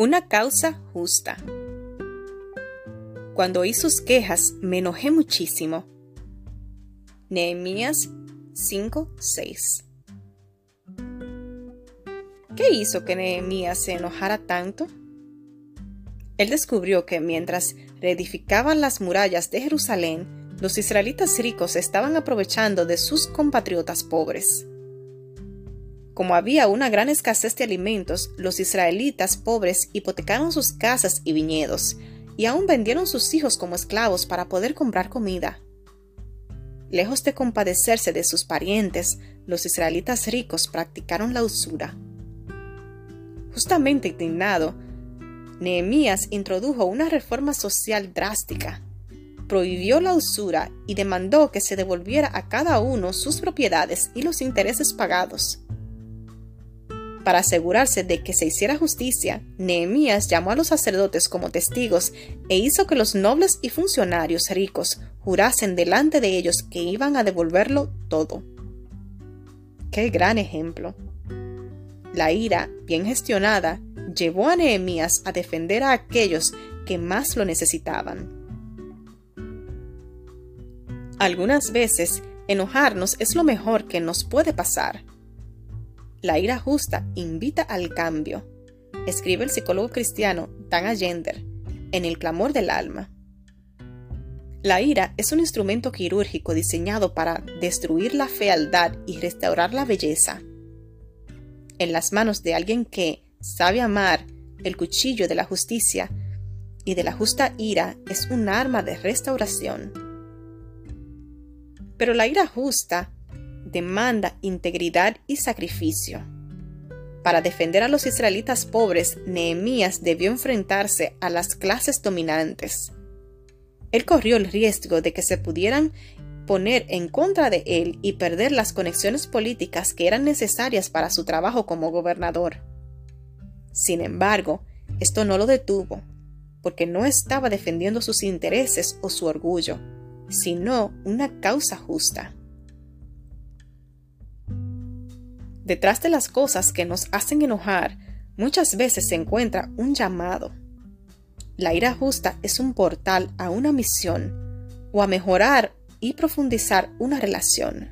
Una causa justa. Cuando oí sus quejas me enojé muchísimo. Nehemías 5:6 ¿Qué hizo que Nehemías se enojara tanto? Él descubrió que mientras reedificaban las murallas de Jerusalén, los israelitas ricos estaban aprovechando de sus compatriotas pobres. Como había una gran escasez de alimentos, los israelitas pobres hipotecaron sus casas y viñedos, y aún vendieron sus hijos como esclavos para poder comprar comida. Lejos de compadecerse de sus parientes, los israelitas ricos practicaron la usura. Justamente indignado, Nehemías introdujo una reforma social drástica. Prohibió la usura y demandó que se devolviera a cada uno sus propiedades y los intereses pagados. Para asegurarse de que se hiciera justicia, Nehemías llamó a los sacerdotes como testigos e hizo que los nobles y funcionarios ricos jurasen delante de ellos que iban a devolverlo todo. ¡Qué gran ejemplo! La ira, bien gestionada, llevó a Nehemías a defender a aquellos que más lo necesitaban. Algunas veces, enojarnos es lo mejor que nos puede pasar la ira justa invita al cambio, escribe el psicólogo cristiano Dan Allender en El clamor del alma. La ira es un instrumento quirúrgico diseñado para destruir la fealdad y restaurar la belleza. En las manos de alguien que sabe amar el cuchillo de la justicia y de la justa ira es un arma de restauración. Pero la ira justa demanda integridad y sacrificio. Para defender a los israelitas pobres, Nehemías debió enfrentarse a las clases dominantes. Él corrió el riesgo de que se pudieran poner en contra de él y perder las conexiones políticas que eran necesarias para su trabajo como gobernador. Sin embargo, esto no lo detuvo, porque no estaba defendiendo sus intereses o su orgullo, sino una causa justa. Detrás de las cosas que nos hacen enojar, muchas veces se encuentra un llamado. La ira justa es un portal a una misión o a mejorar y profundizar una relación.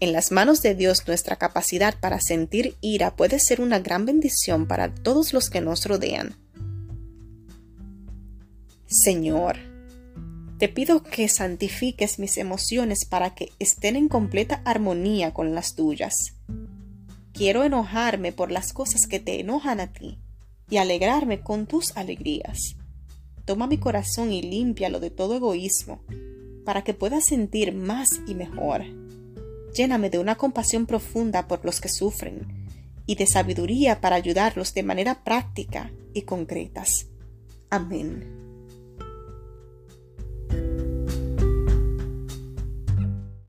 En las manos de Dios nuestra capacidad para sentir ira puede ser una gran bendición para todos los que nos rodean. Señor, te pido que santifiques mis emociones para que estén en completa armonía con las tuyas. Quiero enojarme por las cosas que te enojan a ti y alegrarme con tus alegrías. Toma mi corazón y límpialo de todo egoísmo, para que pueda sentir más y mejor. Lléname de una compasión profunda por los que sufren y de sabiduría para ayudarlos de manera práctica y concretas. Amén.